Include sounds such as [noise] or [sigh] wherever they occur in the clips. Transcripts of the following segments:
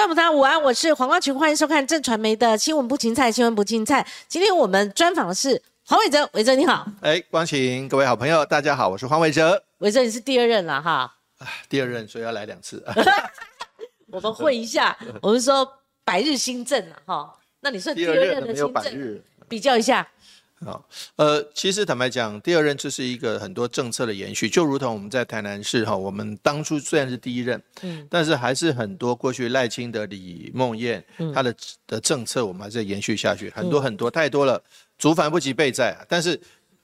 观众朋友午安，我是黄光群，欢迎收看正传媒的新闻不芹菜，新闻不芹菜。今天我们专访的是黄伟哲，伟哲你好。哎，光晴，各位好朋友，大家好，我是黄伟哲。伟哲你是第二任了哈，第二任，所以要来两次。[laughs] 我们会一下，我们说百日新政了哈，那你算第二任的新政，[laughs] 比较一下。好，呃，其实坦白讲，第二任这是一个很多政策的延续，就如同我们在台南市哈，我们当初虽然是第一任，嗯，但是还是很多过去赖清德、李梦燕他的的政策，我们还是延续下去，很多很多太多了，竹繁不及备在，但是。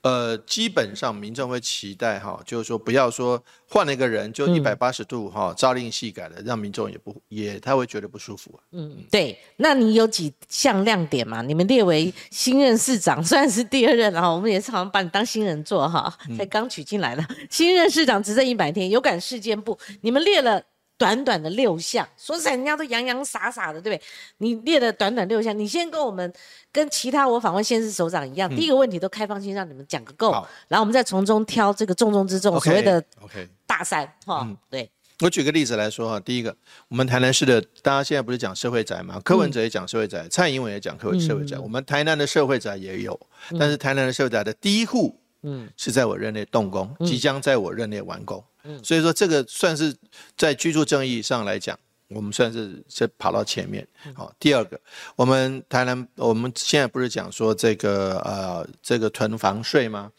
呃，基本上民众会期待哈，就是说不要说换了一个人就一百八十度哈，朝令夕改的，让民众也不也他会觉得不舒服啊。嗯，对。那你有几项亮点嘛？你们列为新任市长，虽然是第二任哈，我们也是好像把你当新人做哈，才刚取进来的新任市长执政一百天，有感事件部，你们列了。短短的六项，说实在，人家都洋洋洒洒的，对不对？你列了短短六项，你先跟我们跟其他我访问县市首长一样，第一个问题都开放性让你们讲个够，然后我们再从中挑这个重中之重，所谓的 OK 大三哈。对，我举个例子来说哈，第一个，我们台南市的，大家现在不是讲社会宅吗？柯文哲也讲社会宅，蔡英文也讲社会社会宅，我们台南的社会宅也有，但是台南的社会宅的第一户，嗯，是在我任内动工，即将在我任内完工。所以说，这个算是在居住正义上来讲，我们算是是跑到前面。好，第二个，我们台南，我们现在不是讲说这个呃，这个囤房税吗？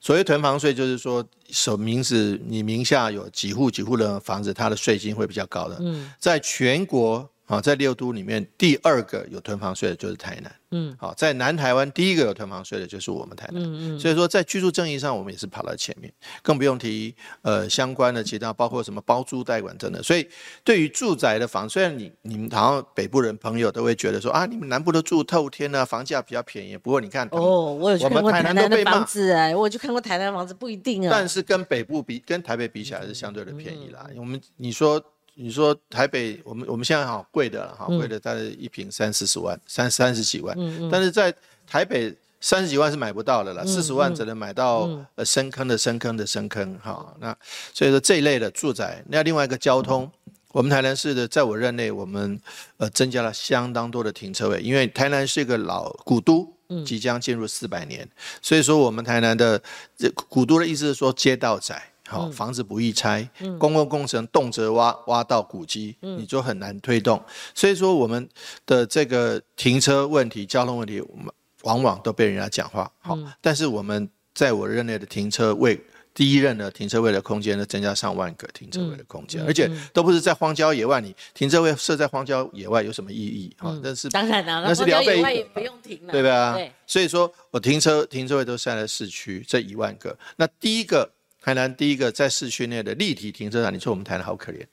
所谓囤房税，就是说首名字你名下有几户几户的房子，它的税金会比较高的。嗯，在全国。好，在六都里面，第二个有囤房税的就是台南。嗯，好，在南台湾第一个有囤房税的就是我们台南。嗯嗯。所以说，在居住正义上，我们也是跑到前面，更不用提呃相关的其他，包括什么包租代管等等。所以，对于住宅的房，虽然你你们好像北部人朋友都会觉得说啊，你们南部都住透天啊，房价比较便宜。不过你看哦，我有去看过台南的房子哎，我去看过台南房子不一定啊。但是跟北部比，跟台北比起来是相对的便宜啦。我们你说。你说台北，我们我们现在好贵的了哈，贵的大概一平三四十万，三三十几万。嗯嗯。但是在台北三十几万是买不到的了，四十万只能买到呃深坑的深坑的深坑哈。那所以说这一类的住宅，那另外一个交通，我们台南市的在我任内，我们呃增加了相当多的停车位，因为台南是一个老古都，即将进入四百年，所以说我们台南的这古都的意思是说街道窄。好，房子不易拆，公共工程动辄挖挖到古迹，你就很难推动。所以说，我们的这个停车问题、交通问题，我们往往都被人家讲话。好，但是我们在我任内的停车位，第一任的停车位的空间呢，增加上万个停车位的空间，而且都不是在荒郊野外。你停车位设在荒郊野外有什么意义？哈，那是当然了，那是聊备也不用停了，对吧？所以说我停车停车位都设在市区，这一万个。那第一个。台南第一个在市区内的立体停车场，你说我们台南好可怜，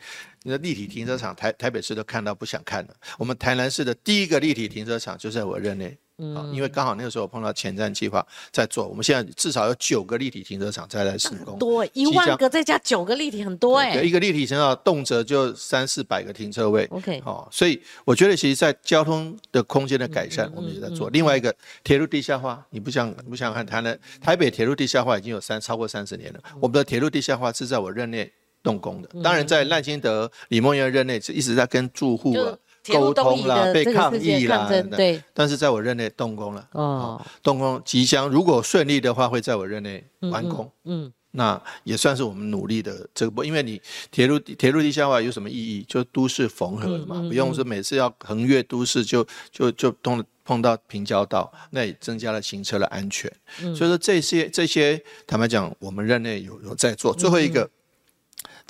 你的立体停车场台台北市都看到不想看了。我们台南市的第一个立体停车场就在我任内。嗯，因为刚好那个时候碰到前瞻计划在做，我们现在至少有九个立体停车场在来施工，多一万个再加九个立体很多哎，一个立体停车场动辄就三四百个停车位，OK，好，所以我觉得其实，在交通的空间的改善，我们也在做。另外一个铁路地下化，你不想不想看台南台北铁路地下化已经有三超过三十年了，我们的铁路地下化是在我任内动工的，当然在赖清德、李梦燕任内是一直在跟住户。沟通啦，被抗议啦，对。但是在我任内动工了，哦，动工即将，如果顺利的话，会在我任内完工。嗯，那也算是我们努力的这个不，因为你铁路铁路地下化有什么意义？就都市缝合了嘛，不用说每次要横越都市就就就通碰到平交道，那也增加了行车的安全。所以说这些这些，坦白讲，我们任内有有在做。最后一个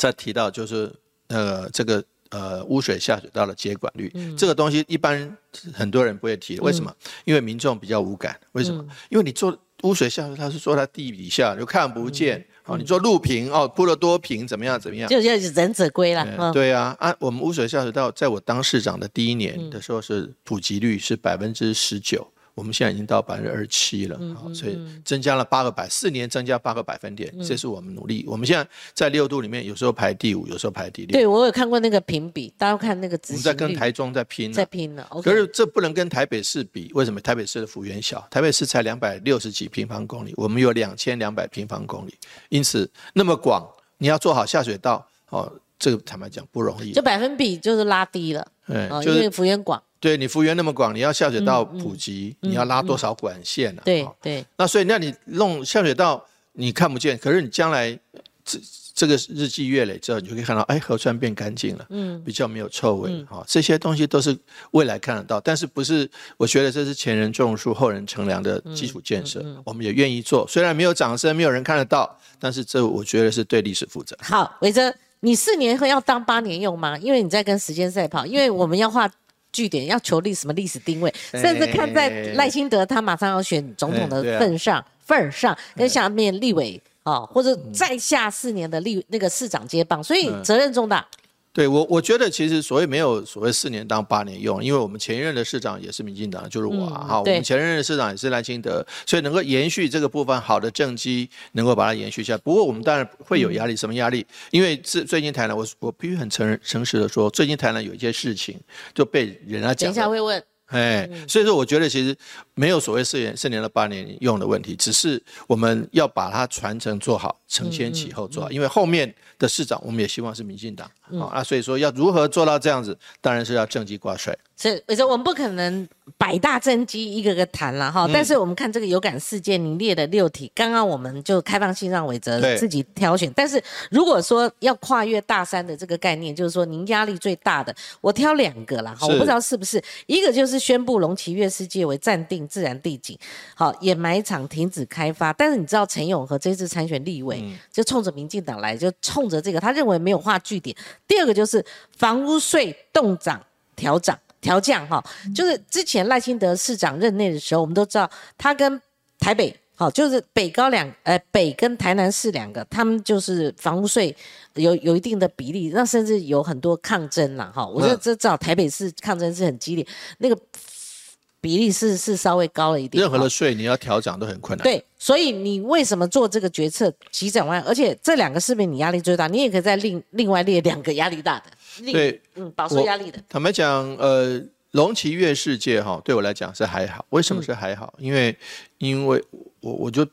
再提到就是呃这个。呃，污水下水道的接管率，这个东西一般很多人不会提，为什么？因为民众比较无感。为什么？因为你做污水下水道是做在地底下，就看不见。哦，你做路平哦，铺了多平，怎么样？怎么样？就要忍者龟了。对啊，啊，我们污水下水道在我当市长的第一年的时候是普及率是百分之十九。我们现在已经到百分之二十七了，好，所以增加了八个百，四年增加八个百分点，这是我们努力。我们现在在六度里面，有时候排第五，有时候排第六。对我有看过那个评比，大家看那个。我们在跟台中在拼，在拼了。可是这不能跟台北市比，为什么？台北市的幅员小，台北市才两百六十几平方公里，我们有两千两百平方公里，因此那么广，你要做好下水道，哦。这个坦白讲不容易，就百分比就是拉低了。对哦，因为就是幅员广，对你幅员那么广，你要下水道普及，你要拉多少管线呢、对对，那所以那你弄下水道你看不见，可是你将来这这个日积月累之后，你就可以看到，哎，河川变干净了，嗯，比较没有臭味，哈、这些东西都是未来看得到，但是不是？我觉得这是前人种树，后人乘凉的基础建设，我们也愿意做，虽然没有掌声，没有人看得到，但是这我觉得是对历史负责。好，伟哲，你四年后要当八年用吗？因为你在跟时间赛跑，因为我们要画据点，要求立什么历史定位，甚至看在赖清德他马上要选总统的份上，份儿上跟下面立委。哦，或者再下四年的立那个市长接棒，所以责任重大。对我，我觉得其实所谓没有所谓四年当八年用，因为我们前一任的市长也是民进党，就是我啊，哈、我们前任的市长也是赖清德，所以能够延续这个部分好的政绩，能够把它延续下来。不过我们当然会有压力，什么压力？因为最最近台南，我我必须很诚认诚实的说，最近台南有一些事情就被人家等一下会问，哎，所以说我觉得其实没有所谓四年四年到八年用的问题，只是我们要把它传承做好，承先启后做好，因为后面的市长我们也希望是民进党啊，那所以说要如何做到这样子，当然是要政绩挂帅。是，伟哲，我们不可能百大政绩一个个谈了哈，但是我们看这个有感事件，你列的六题，刚刚我们就开放性让伟哲自己挑选。但是如果说要跨越大山的这个概念，就是说您压力最大的，我挑两个啦哈，我不知道是不是，一个就是宣布龙崎月世界为暂定自然地景，好，掩埋场停止开发。但是你知道陈永和这次参选立委，就冲着民进党来，就冲着这个，他认为没有划据点。第二个就是房屋税动涨调涨。调降哈，就是之前赖清德市长任内的时候，我们都知道他跟台北好，就是北高两呃北跟台南市两个，他们就是房屋税有有一定的比例，那甚至有很多抗争啦哈。我觉得嗯这至少台北市抗争是很激烈，那个比例是是稍微高了一点。任何的税你要调涨都很困难。对，所以你为什么做这个决策急转弯？而且这两个市民你压力最大？你也可以再另另外列两个压力大的，另对，嗯，饱受压力的。坦白讲，呃，龙骑月世界哈，对我来讲是还好。为什么是还好？因为因为我我就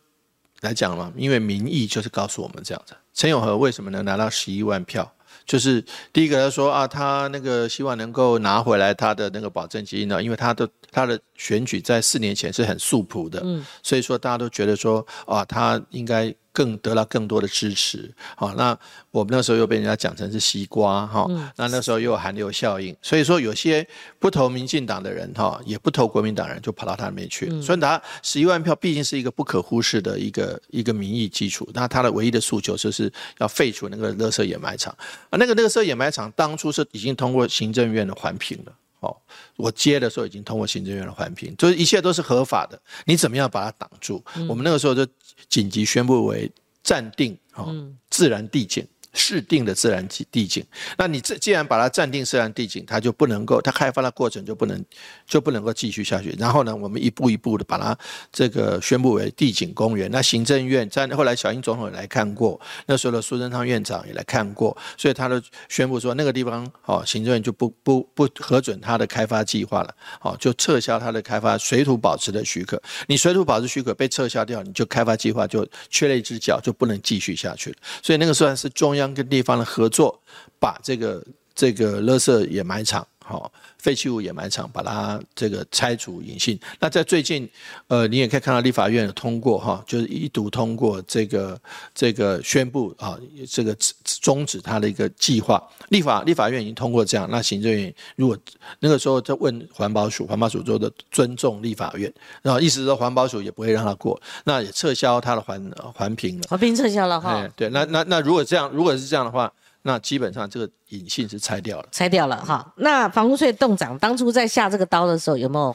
来讲嘛，因为民意就是告诉我们这样子。陈永和为什么能拿到十一万票？就是第一个他说啊，他那个希望能够拿回来他的那个保证金呢，因为他的他的选举在四年前是很素朴的，所以说大家都觉得说啊，他应该更得到更多的支持。好、那我们那时候又被人家讲成是西瓜哈、那那时候又有寒流效应，所以说有些不投民进党的人哈、也不投国民党人就跑到他那边去了。所以他十一万票毕竟是一个不可忽视的一个一个民意基础。那他的唯一的诉求就是要废除那个垃圾掩埋场啊，那个垃圾掩埋场当初是已经通过行政院的环评了。哦，我接的时候已经通过行政院的环评，就是一切都是合法的。你怎么样把它挡住？我们那个时候就紧急宣布为暂定哦，自然地景。制定的自然地地景，那你这既然把它暂定自然地景，它就不能够，它开发的过程就不能就不能够继续下去。然后呢，我们一步一步的把它这个宣布为地景公园。那行政院在后来小英总统也来看过，那时候的苏贞昌院长也来看过，所以他都宣布说那个地方哦，行政院就不不不核准它的开发计划了，哦，就撤销它的开发水土保持的许可。你水土保持许可被撤销掉，你就开发计划就缺了一只脚，就不能继续下去了。所以那个算是中央跟地方的合作，把这个这个垃圾掩埋场，好、废弃物掩埋场，把它这个拆除隐性。那在最近，呃，你也可以看到立法院有通过哈，就是一读通过这个这个宣布啊，这个终止它的一个计划。立法立法院已经通过这样，那行政院如果那个时候在问环保署，环保署做的尊重立法院，然后意思是说环保署也不会让它过，那也撤销它的环环评了。环评撤销了哈哎，，对，那那那如果这样，如果是这样的话，那基本上这个隐性是拆掉了。拆掉了哈。那房屋税动涨，当初在下这个刀的时候，有没有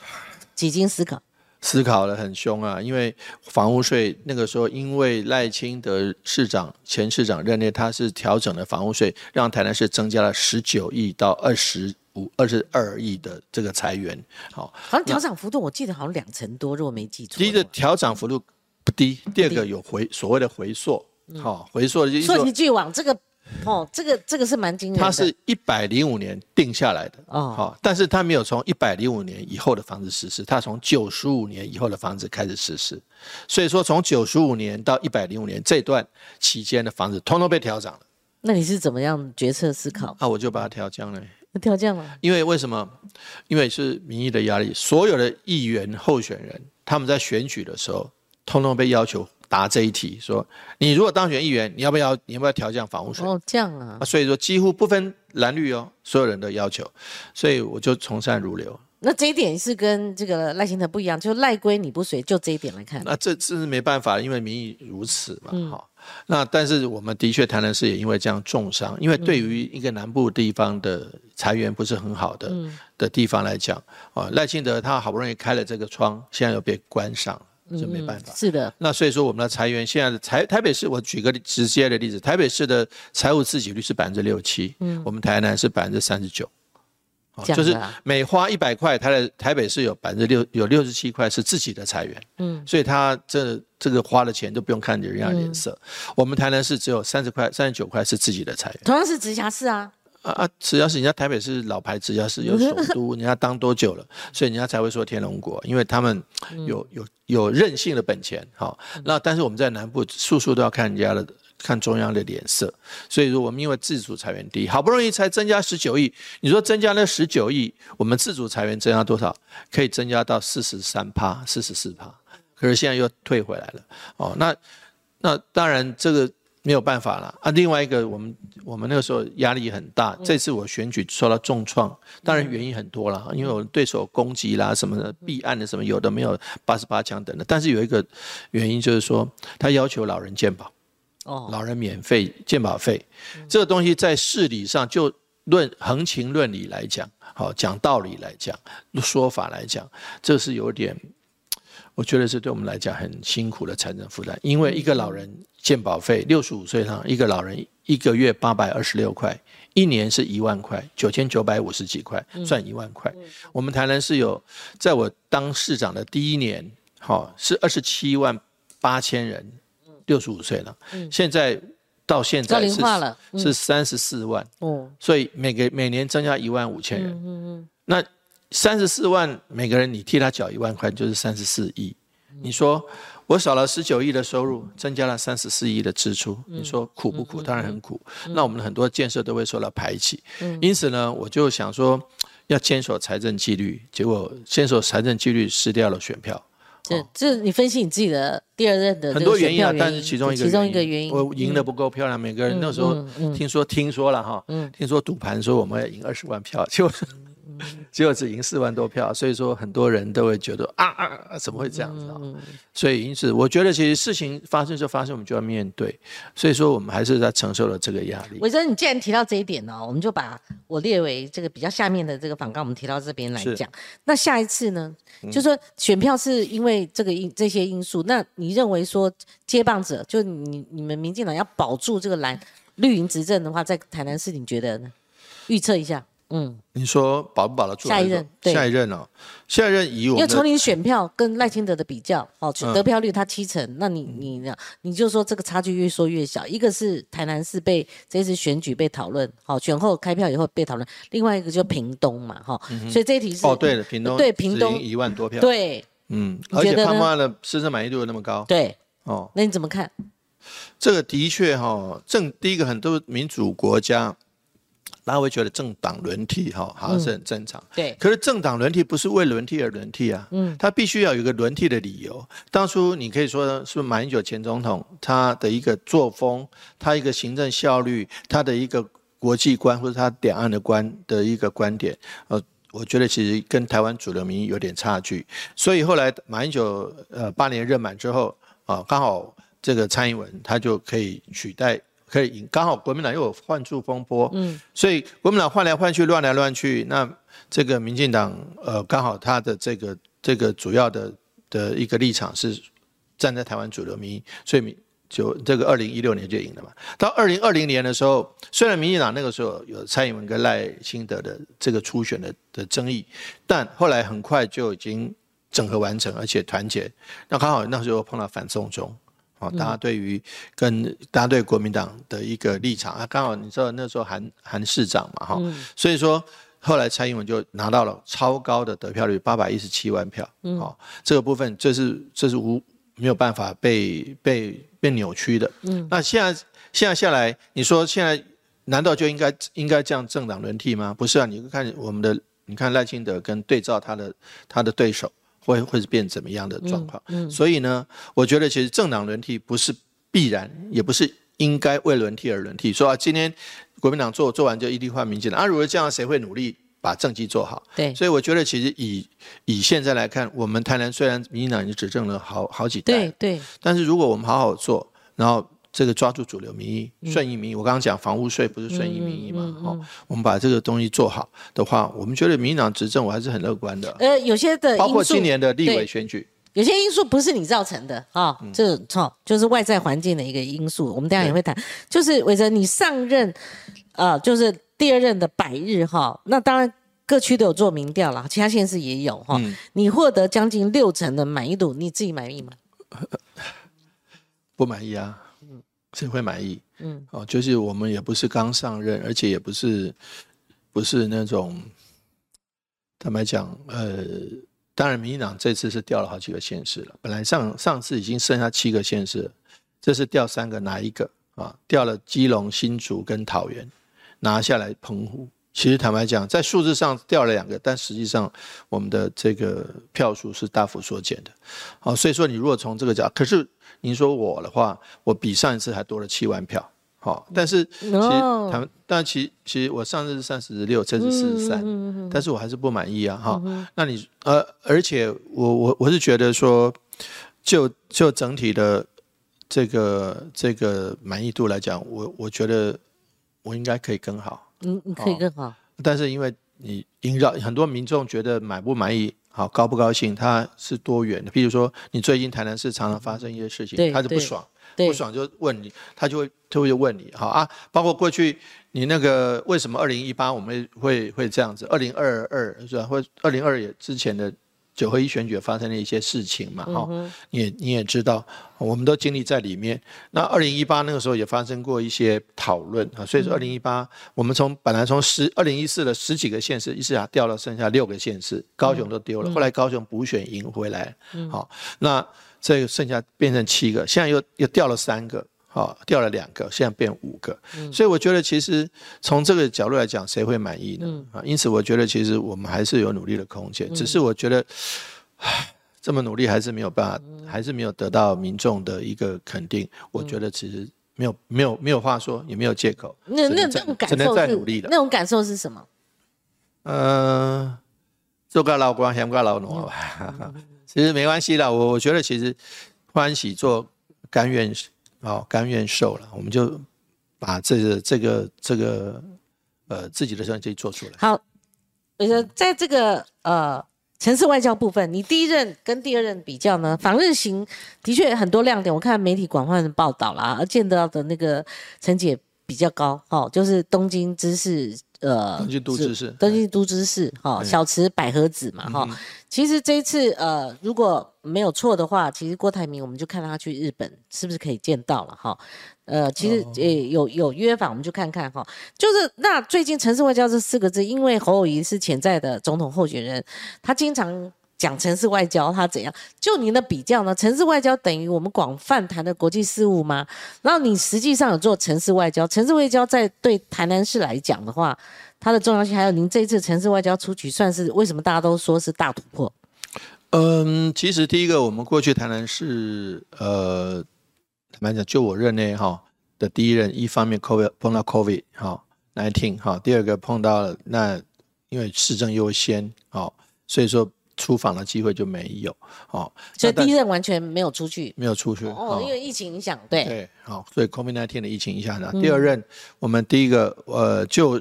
几经思考？思考的很凶啊，因为房屋税那个时候，因为赖清德市长前市长任内，他是调整了房屋税，让台南市增加了十九亿到二十五、二十二亿的这个裁员。好，好像调涨幅度，我记得好像两成多，如果没记错。第一个调涨幅度不低，第二个有回所谓的回溯，好、回溯的就是说说起巨网这个，哦，这个这个是蛮惊人的。它是一百零五年定下来的，哦好、但是它没有从一百零五年以后的房子实施，它从九十五年以后的房子开始实施，所以说从九十五年到一百零五年这段期间的房子，通通被调涨了，那你是怎么样决策思考？啊，我就把它调降了，调降了，因为为什么？因为是民意的压力，所有的议员候选人他们在选举的时候，通通被要求答这一题，说你如果当选议员，你要不要你要不要调降房屋税？哦，这样啊，啊，所以说几乎不分蓝绿哦，所有人的要求，所以我就从善如流。那这一点是跟这个赖清德不一样，就赖归你不随，就这一点来看。那这这是没办法，因为民意如此嘛，哈、那但是我们的确台南市也因为这样重伤，因为对于一个南部地方的财源不是很好的、的地方来讲，啊，赖清德他好不容易开了这个窗，现在又被关上了，这没办法。是的，那所以说，我们的裁员现在的台台北市，我举个直接的例子，台北市的财务自给率是百分之六七，我们台南是百分之三十九，哦就是每花一百块，台的台北市有百分之六有六十七块是自己的裁员，嗯，所以他这这个花的钱都不用看人家脸色。我们台南市只有三十块、三十九块是自己的裁员。同样是直辖市啊，啊啊！只要是人家台北是老牌，直辖市有首 [laughs] 都，人家当多久了，所以人家才会说天龙国，因为他们有有有任性的本钱。好，那但是我们在南部，处处都要看人家的。看中央的脸色，所以说我们因为自主裁员低，好不容易才增加十九亿，你说增加那十九亿，我们自主裁员增加多少？可以增加到四十三趴、四十四趴，可是现在又退回来了。哦，那那当然这个没有办法了。啊。另外一个，我们我们那个时候压力很大，这次我选举受到重创，当然原因很多了，因为我对手攻击啦什么的，避案的什么有的没有八十八枪等的，但是有一个原因就是说，他要求老人健保。哦，老人免费健保费，这个东西在事理上就论横情论理来讲，好讲道理来讲，说法来讲，这是有点，我觉得是对我们来讲很辛苦的财政负担。因为一个老人健保费六十五岁上，一个老人一个月八百二十六块，一年是一万块，九千九百五十几块，算一万块。我们台南是有，在我当市长的第一年，好是二十七万八千人。六十五岁了，现在到现在是是三十四万，哦，所以每个每年增加一万五千人，那三十四万每个人你替他缴一万块，就是三十四亿。你说我少了十九亿的收入，增加了三十四亿的支出，你说苦不苦？当然很苦。那我们很多建设都会受到排挤，因此呢，我就想说要坚守财政纪律，结果坚守财政纪律失掉了选票。这这你分析你自己的第二任的很多原因啊，但是其中一个其中一个原因，嗯我赢得不够漂亮。每个人那时候听说听说了哈，听说赌盘说我们要赢二十万票，结果结果只赢四万多票，所以说很多人都会觉得啊啊啊，怎么会这样子啊？所以因此，我觉得其实事情发生就发生，我们就要面对。所以说，我们还是在承受了这个压力。伟珍，你既然提到这一点呢，我们就把我列为这个比较下面的这个访纲，我们提到这边来讲。那下一次呢，就说选票是因为这个因这些因素，那你认为说接棒者，就你你们民进党要保住这个蓝绿营执政的话，在台南市，你觉得呢？预测一下，嗯，你说保不保得住？下一任，对。下一任哦，下一任以我们因为从你选票跟赖清德的比较，哦，得票率他七成，那你你呢？你就说这个差距越缩越小。一个是台南市被这次选举被讨论，好，选后开票以后被讨论，另外一个就屏东嘛，哈，所以这一题是哦，对了，屏东对屏东一万多票，对。嗯，而且潘妈的市政满意度有那么高，对，哦，那你怎么看？这个的确哈、政第一个很多民主国家，大家会觉得政党轮替哈、好像是很正常。对，可是政党轮替不是为轮替而轮替啊，嗯，他必须要有一个轮替的理由。当初你可以说是不是马英九前总统他的一个作风，他一个行政效率，他的一个国际观或者他两岸的观的一个观点，呃。我觉得其实跟台湾主流民意有点差距，所以后来马英九呃八年任满之后啊，刚好这个蔡英文他就可以取代，可以赢。刚好国民党又有换柱风波，嗯，所以国民党换来换去，乱来乱去，那这个民进党呃刚好他的这个这个主要的的一个立场是站在台湾主流民意，所以民就这个二零一六年就赢了嘛。到二零二零年的时候，虽然民进党那个时候有蔡英文跟赖清德的这个初选的的争议，但后来很快就已经整合完成，而且团结。那刚好那时候碰到反送中，哦，大家对于跟大家对国民党的一个立场啊，刚好你知道那时候韩韩市长嘛，哈、所以说。后来蔡英文就拿到了超高的得票率，八百一十七万票。嗯，哦，这个部分这是这是无没有办法被被被扭曲的。嗯，那现在现在下来，你说现在难道就应该应该这样政党轮替吗？不是啊，你看我们的，你看赖清德跟对照他的他的对手，会会是变怎么样的状况？所以呢，我觉得其实政党轮替不是必然，也不是应该为轮替而轮替。说啊，今天国民党做做完就一定换民进党啊，如果这样，谁会努力？把政绩做好，对，所以我觉得其实以以现在来看，我们台南虽然民进党已经执政了好好几代，对对，但是如果我们好好做，然后这个抓住主流民意、顺应民意，我刚刚讲房屋税不是顺应民意嘛？哦，我们把这个东西做好的话，我们觉得民进党执政我还是很乐观的。呃，有些的包括今年的立委选举，有些因素不是你造成的啊，这错就是外在环境的一个因素。我们等下也会谈，就是伟哲你上任，呃，就是。第二任的百日哈，那当然各区都有做民调了，其他县市也有哈。你获得将近六成的满意度，你自己满意吗？[laughs] 不满意啊，谁会满意？嗯，哦，就是我们也不是刚上任，而且也不是不是那种坦白讲，呃，当然民进党这次是掉了好几个县市了，本来上上次已经剩下七个县市，这次掉三个，哪一个啊？掉了基隆、新竹跟桃园。拿下来澎湖，其实坦白讲，在数字上掉了两个，但实际上我们的这个票数是大幅缩减的。好，所以说你如果从这个角，可是您说我的话，我比上一次还多了七万票。好，但是其实他们，但其其实我上次是三十六，这次四十三，但是我还是不满意啊。哈，那你呃，而且我我我是觉得说，就就整体的这个这个满意度来讲，我我觉得。我应该可以更好，嗯，你可以更好，但是因为你萦绕很多民众觉得满不满意，好高不高兴，他是多元的。比如说，你最近台南市常常发生一些事情，他就不爽，不爽就问你，他就会他会问你，好啊。包括过去你那个为什么二零一八我们会会这样子，二零二二是吧？或二零二也之前的。九合一选举发生的一些事情嘛，哈，你也你也知道，我们都经历在里面。那二零一八那个时候也发生过一些讨论啊，所以说二零一八我们从本来从十二零一四的十几个县市，一下掉了剩下六个县市，高雄都丢了，后来高雄补选赢回来，好，那这个剩下变成七个，现在又又掉了三个。好，掉了两个，现在变五个，所以我觉得其实从这个角度来讲，谁会满意呢？啊，因此我觉得其实我们还是有努力的空间，只是我觉得这么努力还是没有办法，还是没有得到民众的一个肯定。我觉得其实没有没有没有话说，也没有借口。那那种感受是那种感受是什么？呃，做个老官，嫌个老奴吧。[laughs] 其实没关系啦，我我觉得其实欢喜做，甘愿。好，甘愿受了，我们就把这个、这个、这个，呃，自己的专辑做出来。好，呃，在这个呃城市外交部分，你第一任跟第二任比较呢，访日行的确很多亮点，我看媒体广泛的报道啦，而见到的那个成绩也比较高，哦，就是东京知事。呃，东京都知事，东京都知事，哈，小池百合子嘛，哈，其实这一次，呃，如果没有错的话，其实郭台铭我们就看他去日本是不是可以见到了，哈，呃，其实诶有有约法，我们就看看哈，就是那最近城市外交这四个字，因为侯友谊是潜在的总统候选人，他经常。讲城市外交，它怎样？就您的比较呢？城市外交等于我们广泛谈的国际事务吗？然后你实际上有做城市外交，城市外交在对台南市来讲的话，它的重要性，还有您这一次城市外交出局，算是为什么大家都说是大突破？嗯，其实第一个，我们过去台南市，呃，坦白讲，就我任内哈的第一任，一方面 COVID 碰到 COVID 哈 nineteen 哈，第二个碰到那因为市政优先好，所以说。出访的机会就没有，哦，所以第一任完全没有出去，没有出去，哦，因为疫情影响，对，对，好，所以 COVID 那天的疫情影响呢。第二任，我们第一个，呃，就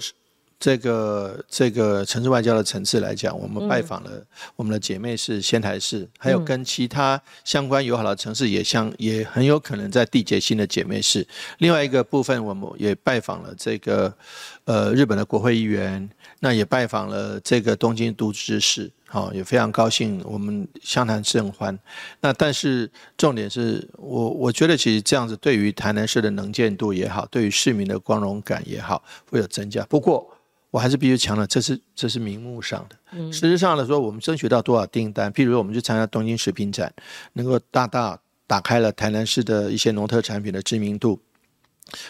这个这个城市外交的层次来讲，我们拜访了我们的姐妹市仙台市，还有跟其他相关友好的城市也相也很有可能在缔结新的姐妹市。另外一个部分，我们也拜访了这个呃日本的国会议员，那也拜访了这个东京都知事。好，也非常高兴，我们相谈甚欢。那但是重点是我，我觉得其实这样子对于台南市的能见度也好，对于市民的光荣感也好，会有增加。不过我还是必须强调，这是这是名目上的。嗯，实质上来说，我们争取到多少订单？譬如我们去参加东京食品展，能够大大打开了台南市的一些农特产品的知名度。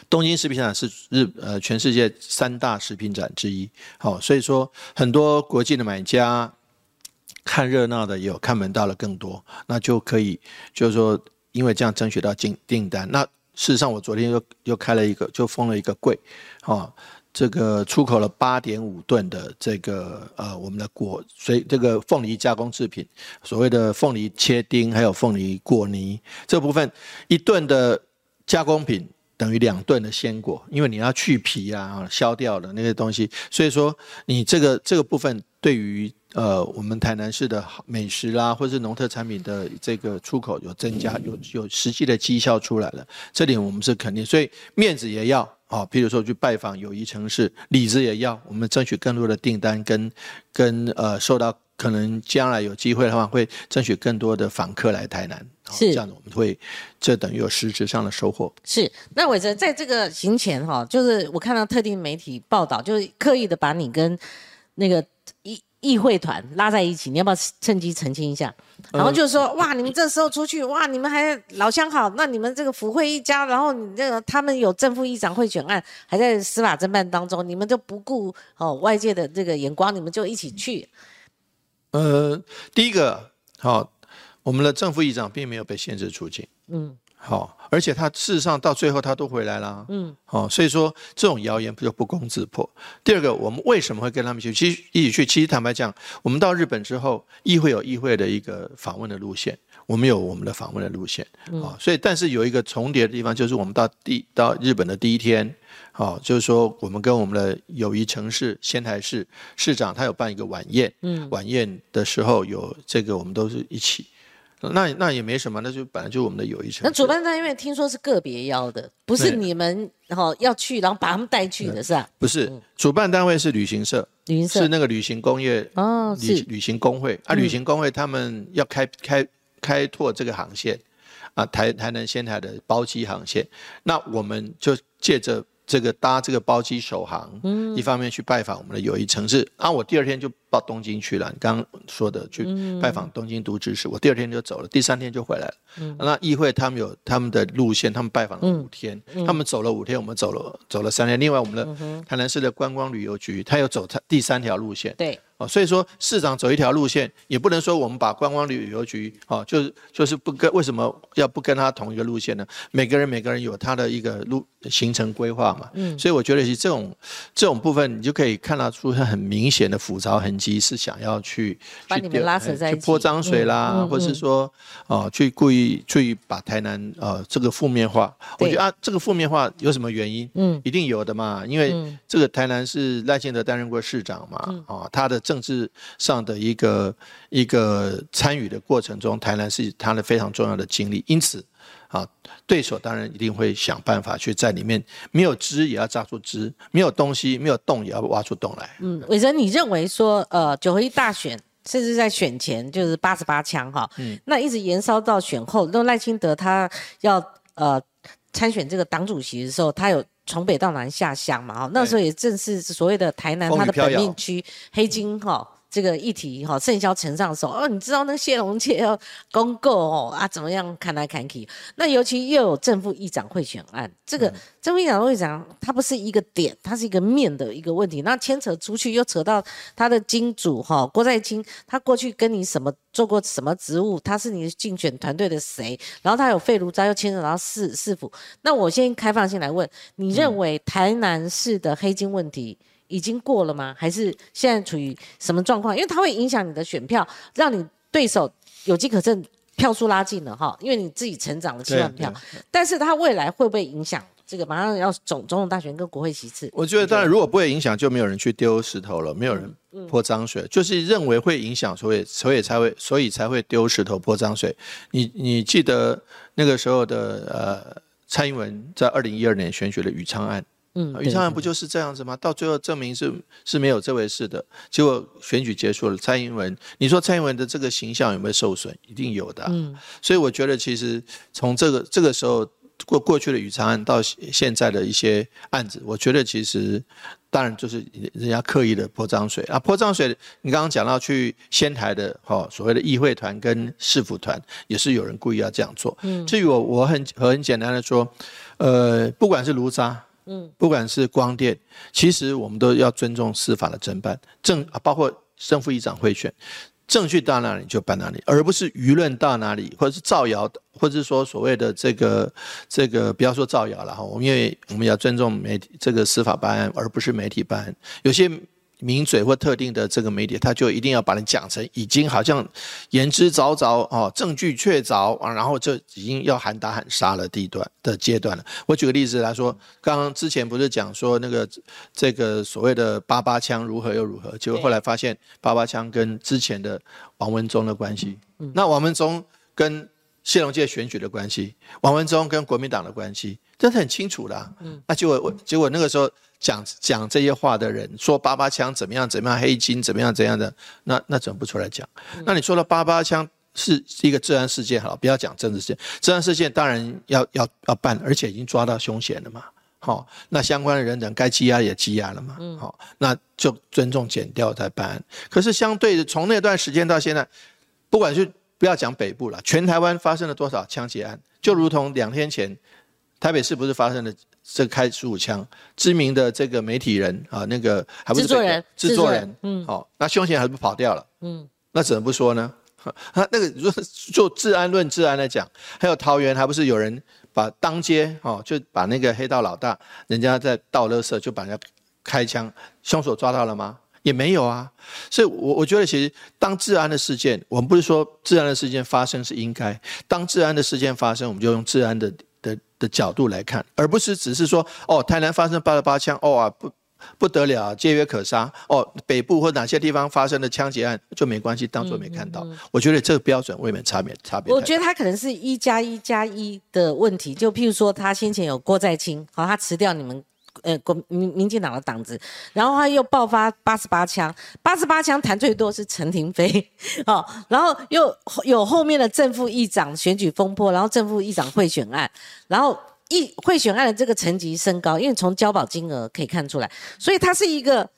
东京食品展是日呃全世界三大食品展之一，好，所以说很多国际的买家看热闹的也有，看门道的更多，那就可以就是说因为这样争取到订订单。那事实上我昨天又又开了一个，就封了一个柜，哦，这个出口了八点五吨的这个呃我们的果所以这个凤梨加工制品，所谓的凤梨切丁还有凤梨果泥这部分一吨的加工品。等于两吨的鲜果，因为你要去皮啊、削掉的那些东西，所以说你这个这个部分对于呃我们台南市的美食啦，或者是农特产品的这个出口有增加，有有实际的绩效出来了，这点我们是肯定，所以面子也要啊，比如说去拜访友谊城市，里子也要，我们争取更多的订单，跟跟呃受到。可能将来有机会的话，会争取更多的访客来台南，是这样的，我们会这等于有实质上的收获。是，那伟哲在这个行前哈，就是我看到特定媒体报道，就是刻意的把你跟那个议议会团拉在一起，你要不要趁机澄清一下？然后就是说，哇，你们这时候出去，哇，你们还老相好，那你们这个福会一家，然后你这个他们有正副议长贿选案还在司法侦办当中，你们就不顾哦外界的这个眼光，你们就一起去。呃，第一个好，我们的正副议长并没有被限制出境，嗯，好，而且他事实上到最后他都回来了，嗯，好，所以说这种谣言不就不攻自破。第二个，我们为什么会跟他们去？其实一起去，其实坦白讲，我们到日本之后，议会有议会的一个访问的路线，我们有我们的访问的路线，啊，所以但是有一个重叠的地方，就是我们到第到日本的第一天。好，就是说，我们跟我们的友谊城市仙台市市长，他有办一个晚宴。嗯，晚宴的时候有这个，我们都是一起。那那也没什么，那就本来就是我们的友谊城。那主办单位听说是个别邀的，不是你们然后要去，然后把他们带去的是吧？不是，主办单位是旅行社，旅行社是那个旅行工业哦，旅旅行工会啊，旅行工会他们要开开开拓这个航线啊，台台南仙台的包机航线，那我们就借着。这个搭这个包机首航，嗯，一方面去拜访我们的友谊城市，啊，我第二天就到东京去了。你刚刚说的去拜访东京都知事，我第二天就走了，第三天就回来了。嗯，那议会他们有他们的路线，他们拜访了五天，他们走了五天，我们走了走了三天。另外，我们的台南市的观光旅游局，他又走他第三条路线。对。所以说，市长走一条路线，也不能说我们把观光旅游局，哦，就是就是不跟，为什么要不跟他同一个路线呢？每个人每个人有他的一个路行程规划嘛。嗯。所以我觉得是这种这种部分，你就可以看得出他很明显的浮躁痕迹，是想要去把你们拉扯在一起，去泼脏水啦，或是说哦，去故意去把台南呃这个负面化。我觉得啊，这个负面化有什么原因？嗯，一定有的嘛，因为这个台南是赖清德担任过市长嘛，啊，他的。政治上的一个一个参与的过程中，台南是他的非常重要的经历，因此啊，对手当然一定会想办法去在里面没有枝也要扎出枝，没有东西没有洞也要挖出洞来。嗯，伟哲，你认为说呃九合一大选，甚至在选前就是八十八枪哈，嗯，那一直延烧到选后，那赖清德他要呃参选这个党主席的时候，他有。从北到南下乡嘛，哈，那时候也正是所谓的台南它的本命区黑金哈。这个议题哈，盛嚣尘上的时候，哦，你知道那谢龙介要公告哦啊，怎么样看来看去？那尤其又有正副议长贿选案，这个正副议长会长它不是一个点，它是一个面的一个问题。那牵扯出去又扯到他的金主哈郭在清，他过去跟你什么做过什么职务？他是你竞选团队的谁？然后他有废炉渣又牵扯到市市府。那我先开放性来问，你认为台南市的黑金问题？已经过了吗？还是现在处于什么状况？因为它会影响你的选票，让你对手有机可乘，票数拉近了哈。因为你自己成长了七万票，但是它未来会不会影响这个？马上要总总统大选跟国会席次，我觉得当然，如果不会影响，就没有人去丢石头了，没有人泼脏水，就是认为会影响，所以所以才会所以才会丢石头泼脏水。你你记得那个时候的呃，蔡英文在二零一二年选举的宇昌案。嗯，余昌案不就是这样子吗？到最后证明是是没有这回事的。结果选举结束了，蔡英文，你说蔡英文的这个形象有没有受损？一定有的。嗯，所以我觉得其实从这个这个时候，过过去的宇长案到现在的一些案子，我觉得其实当然就是人家刻意的泼脏水啊，泼脏水。你刚刚讲到去仙台的哈所谓的议会团跟市府团，也是有人故意要这样做。嗯，至于我我很很简单的说，呃，不管是卢渣，嗯，不管是光电，其实我们都要尊重司法的侦办，正包括正副议长会选。证据到哪里就办哪里，而不是舆论到哪里，或者是造谣，或者是说所谓的这个这个，不要说造谣了哈，我们因为我们要尊重媒体这个司法办案，而不是媒体办案，有些。名嘴或特定的这个媒体，他就一定要把你讲成已经好像言之凿凿哦，证据确凿啊，然后就已经要喊打喊杀了地段的阶段了。我举个例子来说，刚刚之前不是讲说那个这个所谓的八八枪如何又如何，结果后来发现八八枪跟之前的王文忠的关系，那王文忠跟谢龙介选举的关系，王文忠跟国民党的关系，这是很清楚的。嗯，那结果我结果那个时候。讲讲这些话的人说八八枪怎么样怎么样黑金怎么样怎样的那那怎么不出来讲？那你说了八八枪是一个治安事件好，不要讲政治事件，治安事件当然要要要办，而且已经抓到凶嫌了嘛。好，那相关的人等该羁押也羁押了嘛。好，那就尊重减掉再办。可是相对的，从那段时间到现在，不管是不要讲北部了，全台湾发生了多少枪击案？就如同两天前台北市不是发生了？这开十五枪，知名的这个媒体人啊，那个还不是制作人，制作人，嗯，好，那凶嫌还不跑掉了，嗯，那怎么不说呢？[laughs] 他，那个如果就治安论治安来讲，还有桃园还不是有人把当街哦，就把那个黑道老大，人家在倒垃圾就把人家开枪，凶手抓到了吗？也没有啊，所以，我我觉得其实当治安的事件，我们不是说治安的事件发生是应该，当治安的事件发生，我们就用治安的。的角度来看，而不是只是说哦，台南发生八十八枪，哦啊不不得了，皆约可杀。哦，北部或哪些地方发生的枪击案就没关系，当做没看到。我觉得这个标准未免差别差别。我觉得他可能是一加一加一的问题，就譬如说他先前有郭在清，好，他辞掉你们。呃，国民民进党的党子，然后他又爆发八十八枪，八十八枪弹最多是陈廷飞，哦，然后又有后面的正副议长选举风波，然后正副议长贿选案，然后议贿选案的这个层级升高，因为从交保金额可以看出来，所以它是一个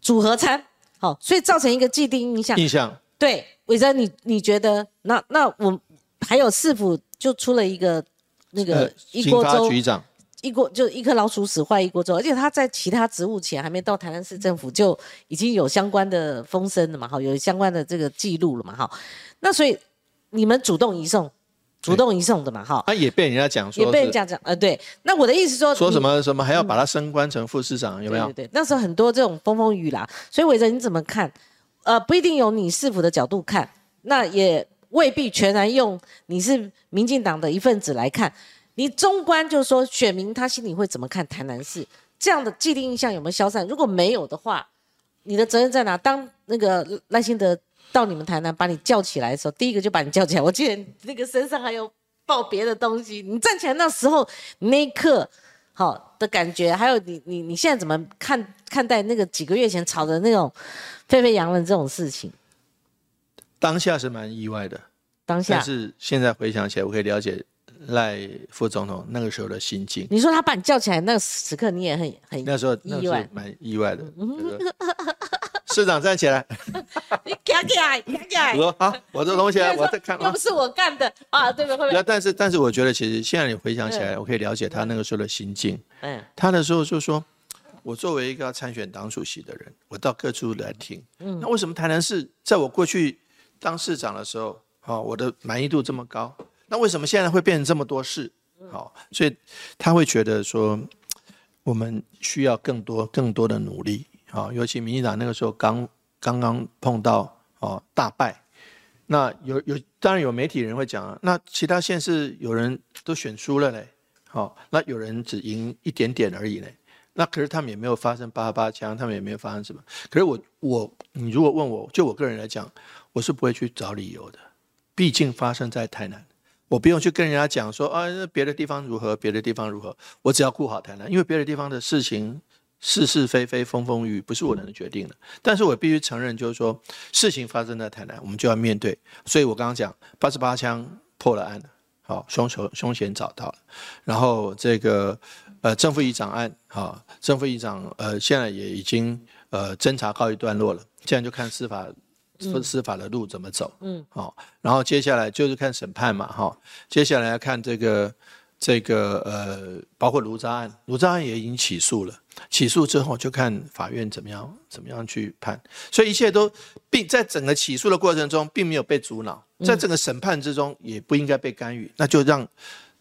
组合餐，好，所以造成一个既定印象。印象对，伟哲，你你觉得那那我还有市府就出了一个那个一锅粥局长。一锅就一颗老鼠屎坏一锅粥，而且他在其他职务前还没到台南市政府就已经有相关的风声了嘛，哈，有相关的这个记录了嘛，哈，那所以你们主动移送，主动移送的嘛，哈，他也被人家讲说，也被人家讲，呃，对，那我的意思说，说什么什么还要把他升官成副市长，有没有？对对，那时候很多这种风风雨啦，所以伟哲你怎么看？呃，不一定有你市府的角度看，那也未必全然用你是民进党的一份子来看。你中观就是说，选民他心里会怎么看台南市这样的既定印象有没有消散？如果没有的话，你的责任在哪？当那个赖清德到你们台南把你叫起来的时候，第一个就把你叫起来。我记得那个身上还有抱别的东西，你站起来那时候那一刻好的感觉，还有你你你现在怎么看看待那个几个月前吵的那种沸沸扬扬这种事情？当下是蛮意外的，当下，但是现在回想起来，我可以了解。赖副总统那个时候的心境，你说他把你叫起来那个时刻，你也很很那时候意外，蛮意外的。市长站起来，[laughs] 你站起来，站起来。我说好，我的同学我在看，又不是我干的啊，对不对？那但是但是，我觉得其实现在你回想起来，我可以了解他那个时候的心境。嗯，他的时候就说，我作为一个要参选党主席的人，我到各处来听。嗯，那为什么台南市在我过去当市长的时候，啊，我的满意度这么高？那为什么现在会变成这么多事？好，所以他会觉得说，我们需要更多更多的努力。好，尤其民进党那个时候刚刚刚碰到哦大败，那有有当然有媒体人会讲啊，那其他县市有人都选输了嘞，好，那有人只赢一点点而已嘞，那可是他们也没有发生八八枪，他们也没有发生什么。可是我我你如果问我就我个人来讲，我是不会去找理由的，毕竟发生在台南。我不用去跟人家讲说啊，别的地方如何，别的地方如何，我只要顾好台南，因为别的地方的事情是是非非、风风雨雨，不是我能决定的。但是我必须承认，就是说事情发生在台南，我们就要面对。所以我刚刚讲八十八枪破了案了，好，凶手凶嫌找到了，然后这个呃正副议长案，好，正副议长呃现在也已经呃侦查告一段落了，现在就看司法司司法的路怎么走，嗯，好，然后接下来就是看审判嘛，哈，接下来要看这个这个呃包括卢渣案，卢渣案也已经起诉了，起诉之后就看法院怎么样怎么样去判，所以一切都并在整个起诉的过程中并没有被阻挠。在整个审判之中，也不应该被干预，那就让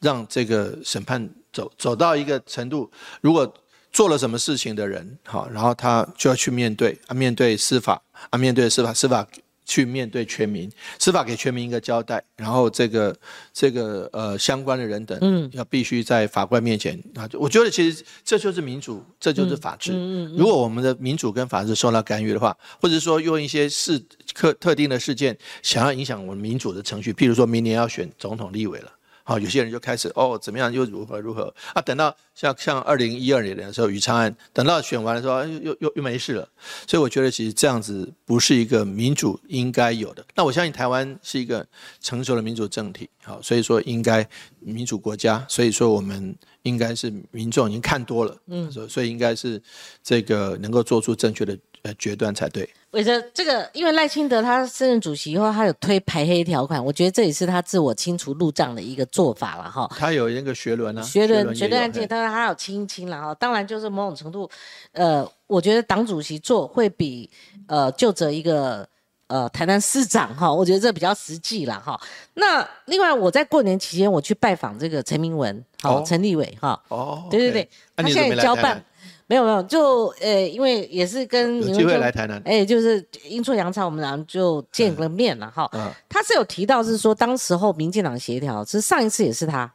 让这个审判走走到一个程度。如果做了什么事情的人，好，然后他就要去面对啊，面对司法啊，面对司法，司法。去面对全民，司法给全民一个交代，然后这个这个呃相关的人等，嗯，要必须在法官面前啊，我觉得其实这就是民主，这就是法治。如果我们的民主跟法治受到干预的话，或者说用一些事特特定的事件想要影响我们民主的程序，譬如说明年要选总统、立委了。好，有些人就开始哦，怎么样又如何如何啊？等到像像二零一二年的时候，余昌安，等到选完了之后，又又又没事了。所以我觉得其实这样子不是一个民主应该有的。那我相信台湾是一个成熟的民主政体，好，所以说应该民主国家，所以说我们应该是民众已经看多了，嗯，所所以应该是这个能够做出正确的。呃，决断才对。我觉得这个，因为赖清德他升任主席以后，他有推排黑条款，我觉得这也是他自我清除路障的一个做法了哈。他有那个学伦啊，学伦学伦案件，当然他有清一清了哈。当然就是某种程度，呃，我觉得党主席做会比呃就着一个呃台南市长哈，[laughs] 我觉得这比较实际了哈。那另外我在过年期间我去拜访这个陈明文，好陈立伟哈，哦，对对对，他现在也交办。没有没有，就呃，因为也是跟有机会来台南，哎，就是阴错阳差，我们俩就见了面了哈。他是有提到是说，当时候民进党协调，其实上一次也是他，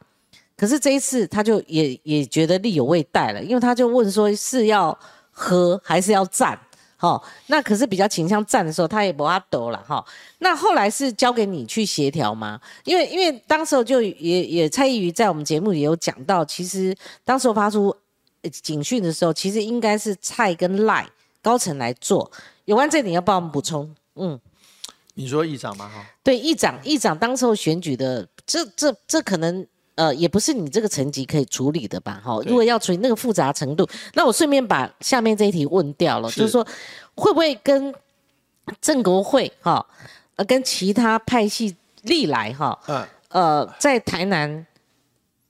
可是这一次他就也也觉得力有未逮了，因为他就问说是要和还是要战？哈，那可是比较倾向战的时候，他也不阿斗了哈。那后来是交给你去协调吗？因为因为当时候就也也蔡依瑜在我们节目也有讲到，其实当时候发出。警讯的时候，其实应该是蔡跟赖高层来做。有关这点，要帮我们补充。嗯，你说议长吗？哈，对，议长，议长当时候选举的，这这这可能呃，也不是你这个层级可以处理的吧？哈，如果要处理那个复杂程度，那我顺便把下面这一题问掉了，就是说会不会跟郑国会哈，呃，跟其他派系历来哈，嗯，呃，在台南。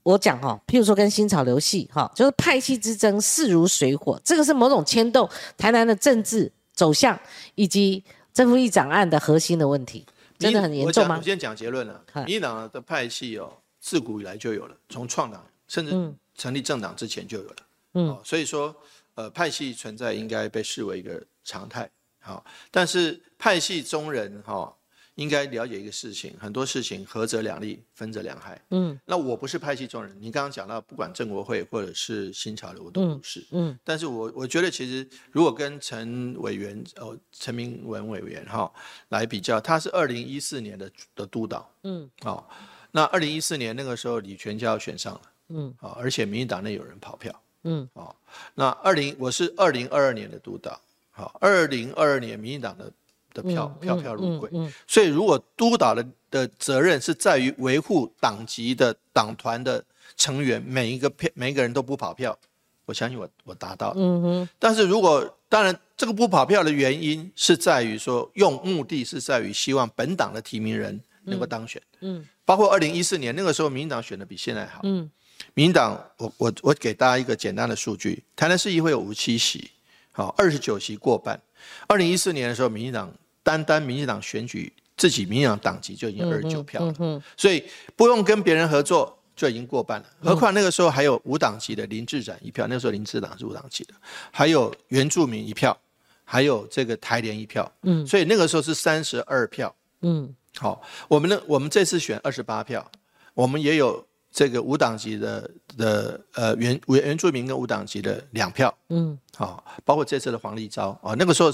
我讲哈，譬如说跟新潮流系哈，就是派系之争势如水火，这个是某种牵动台南的政治走向以及正副议长案的核心的问题，真的很严重吗？我先讲结论了，民进党的派系哦，自古以来就有了，从创党甚至成立政党之前就有了，嗯，所以说呃派系存在应该被视为一个常态，好，但是派系中人哈。应该了解一个事情，很多事情合则两利，分则两害。嗯，那我不是派系中人。你刚刚讲到，不管郑国会或者是新潮流，我都不是。嗯，但是我我觉得，其实如果跟陈委员哦，陈明文委员哈来比较，他是二零一四年的的督导。嗯，好，那二零一四年那个时候，李全教选上了。嗯，好，而且民进党内有人跑票。嗯，好，那二零我是二零二二年的督导。好，二零二二年民进党的。的票票票入柜，所以如果督导的的责任是在于维护党籍的党团的成员每一个票每一个人都不跑票，我相信我我达到了。嗯哼。但是如果当然这个不跑票的原因是在于说用目的是在于希望本党的提名人能够当选。嗯。包括二零一四年那个时候，民进党选的比现在好。嗯。民进党，我我我给大家一个简单的数据：台南市议会有五七席，好，二十九席过半。二零一四年的时候，民进党。单单民进党选举自己民进党党籍就已经二十九票了，嗯所以不用跟别人合作就已经过半了。何况那个时候还有无党籍的林志展一票，那个时候林志党是无党籍的，还有原住民一票，还有这个台联一票。嗯，所以那个时候是三十二票。嗯，好，我们呢，我们这次选二十八票，我们也有这个无党籍的的呃原原原住民跟无党籍的两票。嗯，好，包括这次的黄立昭啊，那个时候。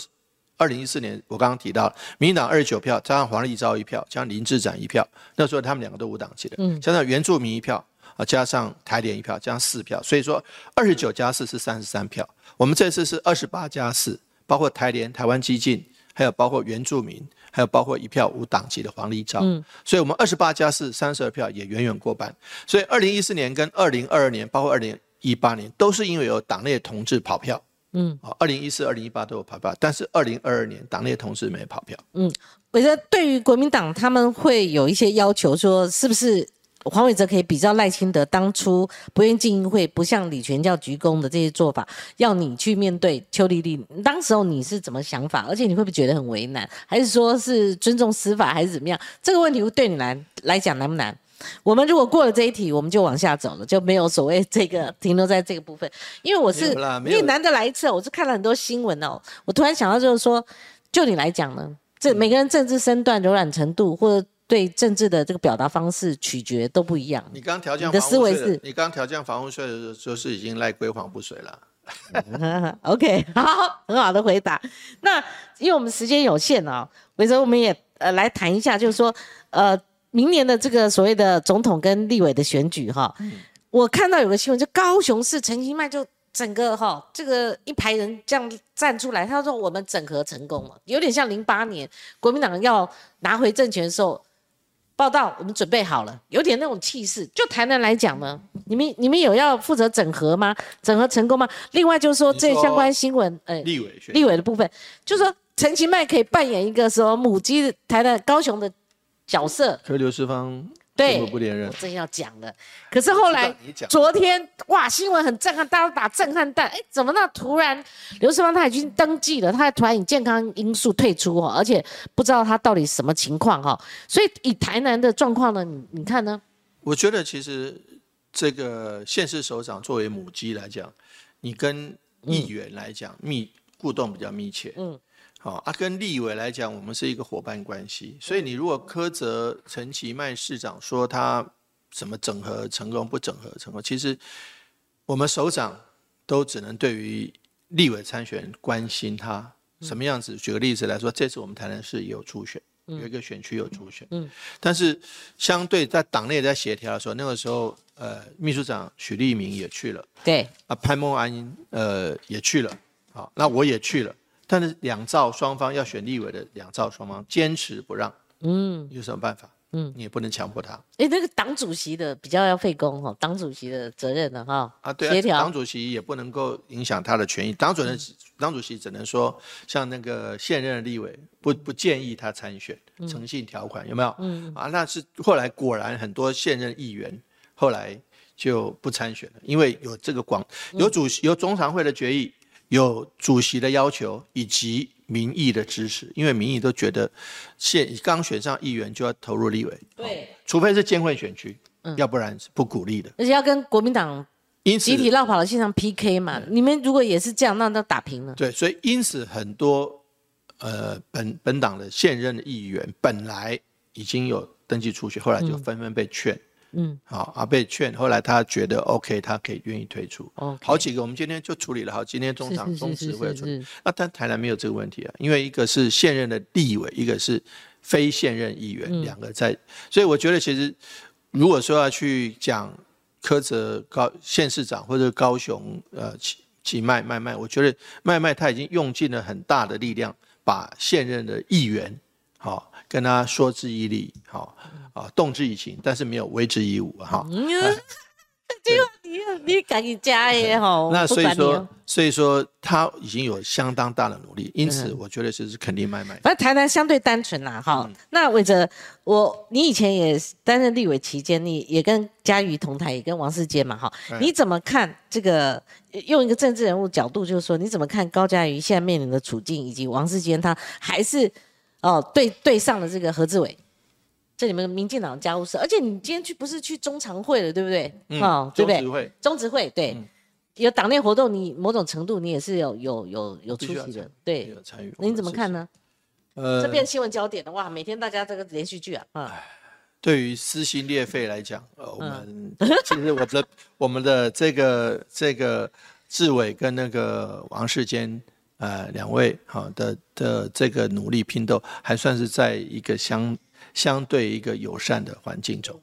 二零一四年，我刚刚提到，民进党二十九票，加上黄立昭一票，加上林志展一票，那时候他们两个都无党籍的，嗯加上原住民一票，啊，加上台联一票，加上四票，所以说二十九加四是三十三票。我们这次是二十八加四，包括台联、台湾激进，还有包括原住民，还有包括一票无党籍的黄立昭。嗯，所以我们二十八加四三十二票也远远过半。所以二零一四年跟二零二二年，包括二零一八年，都是因为有党内同志跑票。嗯，啊，二零一四、二零一八都有跑票，但是二零二二年党内同志没跑票。嗯，我觉得对于国民党，他们会有一些要求，说是不是？黄伟哲可以比较赖清德当初不愿进议会，不向李全教鞠躬的这些做法，要你去面对邱丽丽，当时候你是怎么想法？而且你会不会觉得很为难？还是说是尊重司法，还是怎么样？这个问题对你来来讲难不难？我们如果过了这一题，我们就往下走了，就没有所谓这个停留在这个部分。因为我是因为难得来一次，我是看了很多新闻哦，我突然想到就是说，就你来讲呢，这每个人政治身段柔软程度或者。对政治的这个表达方式取决都不一样。你刚调降的思维是，你刚调降房屋税的时候是已经赖归还不水了。[laughs] OK，好，很好的回答。那因为我们时间有限啊，所以我们也呃来谈一下，就是说呃明年的这个所谓的总统跟立委的选举哈，我看到有个新闻，就高雄市陈其迈就整个哈这个一排人这样站出来，他说我们整合成功了，有点像零八年国民党要拿回政权的时候。报道，我们准备好了，有点那种气势。就台南来讲呢，你们你们有要负责整合吗？整合成功吗？另外就是说，这相关新闻，呃，立委立委的部分，就是说陈其迈可以扮演一个什么母鸡台南高雄的角色。可刘世芳。对，不连任，我正要讲了。可是后来，昨天哇，新闻很震撼，大家都打震撼弹。哎，怎么那突然刘世芳他已经登记了，他突然以健康因素退出哦，而且不知道他到底什么情况哈。所以以台南的状况呢，你你看呢？我觉得其实这个县市首长作为母鸡来讲，你跟议员来讲密互动比较密切。嗯。好啊，跟立委来讲，我们是一个伙伴关系，所以你如果苛责陈其迈市长说他什么整合成功不整合成功，其实我们首长都只能对于立委参选关心他什么样子。举个例子来说，这次我们台南市也有初选，有一个选区有初选，嗯，但是相对在党内在协调的时候，那个时候呃，秘书长许立明也去了，对，啊潘孟安呃也去了，好，那我也去了。但是两造双方要选立委的两造双方坚持不让，嗯，有什么办法？嗯，你也不能强迫他。哎，那个党主席的比较要费工哈，党主席的责任的哈。啊，对啊，党主席也不能够影响他的权益。党主任，党主席只能说，像那个现任的立委不不建议他参选，诚信条款有没有？嗯啊，那是后来果然很多现任议员后来就不参选了，因为有这个广有主席有中常会的决议。有主席的要求以及民意的支持，因为民意都觉得现刚选上议员就要投入立委，对，除非是监会选区，要不然是不鼓励的。而且要跟国民党因集体绕跑的现场 PK 嘛，你们如果也是这样，那都打平了。对，所以因此很多呃本本党的现任的议员本来已经有登记出去，后来就纷纷被劝。嗯，好啊，被劝，后来他觉得 OK，他可以愿意退出。哦，好几个，我们今天就处理了。好，今天中场中执会处理。那但台南没有这个问题啊，因为一个是现任的立委，一个是非现任议员，两个在，所以我觉得其实如果说要去讲苛责高县市长或者高雄呃起起麦麦麦，我觉得麦麦他已经用尽了很大的力量，把现任的议员好跟他说之以理好。啊，动之以情，但是没有为之以武，哈。[laughs] 这个你你赶紧加也好。那所以说，所以说他已经有相当大的努力，因此我觉得这是肯定卖卖。反正台南相对单纯啦，哈。那伟哲，我你以前也担任立委期间，你也跟嘉瑜同台，也跟王世坚嘛，哈。你怎么看这个？用一个政治人物角度，就是说，你怎么看高嘉瑜现在面临的处境，以及王世坚他还是哦对对上了这个何志伟？这你们民进党家务事，而且你今天去不是去中常会了，对不对？啊，对不对？中执会对，有党内活动，你某种程度你也是有有有有出席的，对，有参与。你怎么看呢？呃，这变新闻焦点的哇！每天大家这个连续剧啊，啊，对于撕心裂肺来讲，呃，我们 [laughs] 其实我们的我们的这个这个志伟跟那个王世坚呃两位好的的这个努力拼斗，还算是在一个相。相对一个友善的环境中，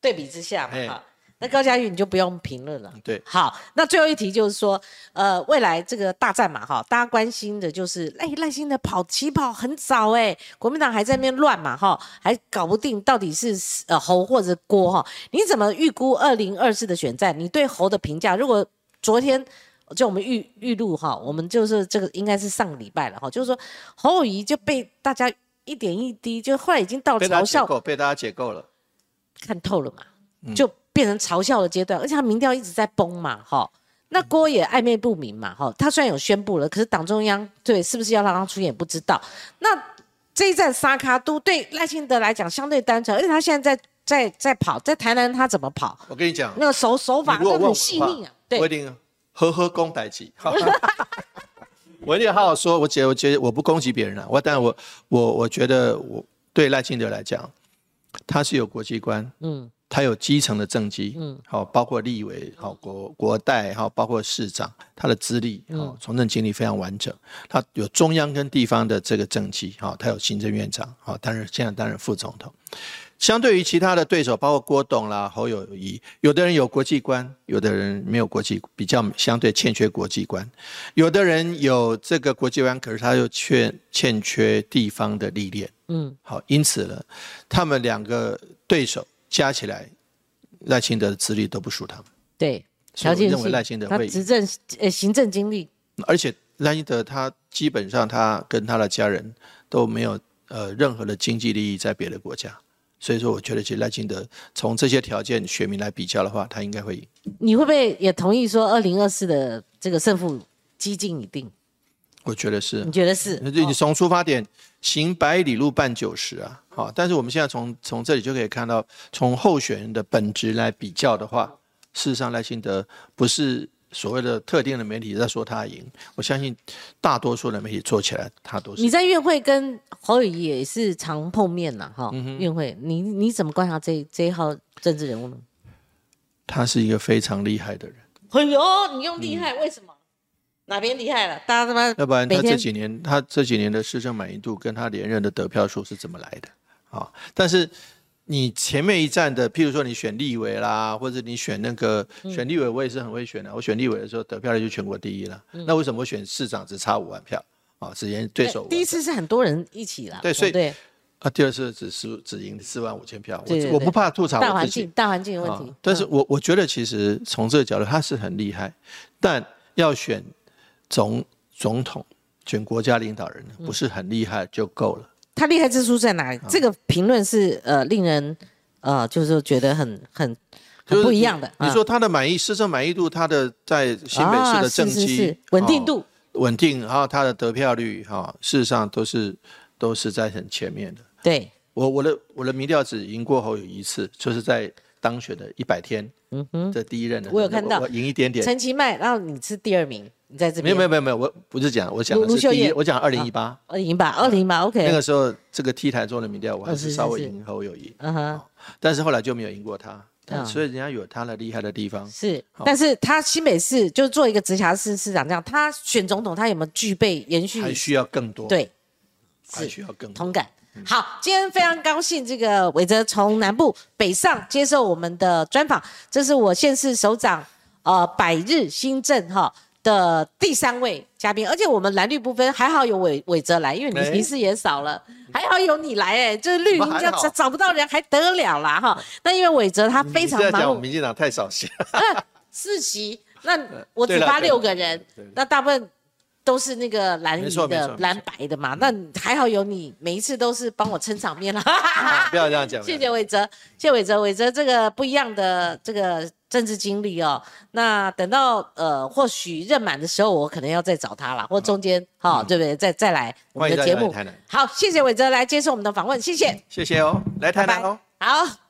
对比之下嘛，哈，那高嘉瑜你就不用评论了。对，好，那最后一题就是说，呃，未来这个大战嘛，哈，大家关心的就是，哎，耐心的跑起跑很早，哎，国民党还在那边乱嘛，哈，还搞不定到底是呃侯或者郭哈，你怎么预估二零二四的选战？你对侯的评价？如果昨天就我们预预录哈，我们就是这个应该是上个礼拜了哈，就是说侯友谊就被大家一点一滴，就后来已经到嘲笑解构，被大家解构了。看透了嘛，嗯就变成嘲笑的阶段，而且他民调一直在崩嘛，哈。那郭也暧昧不明嘛，哈。他虽然有宣布了，可是党中央对是不是要让他出演不知道。那这一站沙卡都对赖清德来讲相对单纯，而且他现在在在在跑，在台南他怎么跑？我跟你讲，那个手手法都很细腻啊，对，我一定呵呵攻歹击。[laughs] 我一定好好说，我觉我觉得我不攻击别人了、我但我我我觉得我对赖清德来讲，他是有国际观，嗯他有基层的政绩，嗯好、包括立委，好、国国代，好、包括市长，他的资历，嗯好、从政经历非常完整。他有中央跟地方的这个政绩，好、他有行政院长，好、担任现在担任副总统。相对于其他的对手，包括郭董啦、侯友谊，有的人有国际观，有的人没有国际，比较相对欠缺国际观；有的人有这个国际观，可是他又缺欠缺地方的历练。嗯。好，因此呢，他们两个对手加起来，赖清德的资历都不输他们，对，所以我认为赖清德会执政呃行政经历，而且赖清德他基本上他跟他的家人都没有呃任何的经济利益在别的国家，所以说我觉得其实赖清德从这些条件选民来比较的话，他应该会赢。你会不会也同意说二零二四的这个胜负几近已定？我觉得是你，觉得是？你从出发点行百里路半九十啊，好，但是我们现在从从这里就可以看到，从候选人的本质来比较的话，事实上赖清德不是所谓的特定的媒体在说他赢，我相信大多数的媒体做起来他都是你在院会跟侯友谊也是常碰面呐，哈、嗯院会你你怎么观察这这一号政治人物呢？他是一个非常厉害的人，哎呦，你用厉害，为什么？哪边厉害了？大家他妈要不然他这几年他这几年的市政满意度跟他连任的得票数是怎么来的啊？但是你前面一站的，譬如说你选立委啦，或者你选那个嗯选立委，我也是很会选的。我选立委的时候得票率就全国第一了。那为什么我选市长只差五万票啊？只赢对手第一次是很多人一起啦，对所以对啊，第二次只输只赢四万五千票。我我不怕吐槽大环境大环境的问啊题，，但是嗯我我觉得其实从这个角度他是很厉害，但要选总总统、选国家领导人，嗯不是很厉害就够了。他厉害之处在哪里？啊这个评论是呃令人呃就是说觉得很很很不一样的。你啊说他的满意市政满意度，他的在新北市的政绩、稳定度哦稳定，然后他的得票率哈、事实上都是都是在很前面的。对，我我的我的民调只赢过后有一次，就是在当选的一百天嗯哼，的第一任的我有看到我赢一点点。陈其迈，然后你是第二名，你在这边。没有没有没有没有，我不是讲，我讲的是第一我讲二零一八。二零一八，二零八，OK，那个时候，这个 T 台中的民调，我还哦是是是稍微是。赢侯友谊，嗯哼，但是后来就没有赢过他，所以人家有他的厉害的地方。是，但是他新北市就做一个直辖市市长这样，他选总统，他有没有具备延续？还需要更多，，对，还是需要更多。同感。好，今天非常高兴，这个伟哲从南部北上接受我们的专访，这是我县市首长呃百日新政哈的第三位嘉宾，而且我们蓝绿不分，还好有伟伟哲来，因为你平时也少了，还好有你来哎，这绿营要找找不到人还得了啦哈。那因为伟哲他非常你是在讲我们，民进党太少戏，[laughs] 四席，那我只发六个人，那大部分都是那个蓝没营错没错没错的蓝白的嘛。那还好有你，每一次都是帮我撑场面了。[laughs] 啊不要这样讲。谢谢伟哲，谢谢伟哲，伟哲这个不一样的这个政治经历哦。那等到呃或许任满的时候，我可能要再找他了，或中间哈、对不对？再再来我们的节目。好，谢谢伟哲来接受我们的访问，谢谢，谢谢哦，来台南哦。好。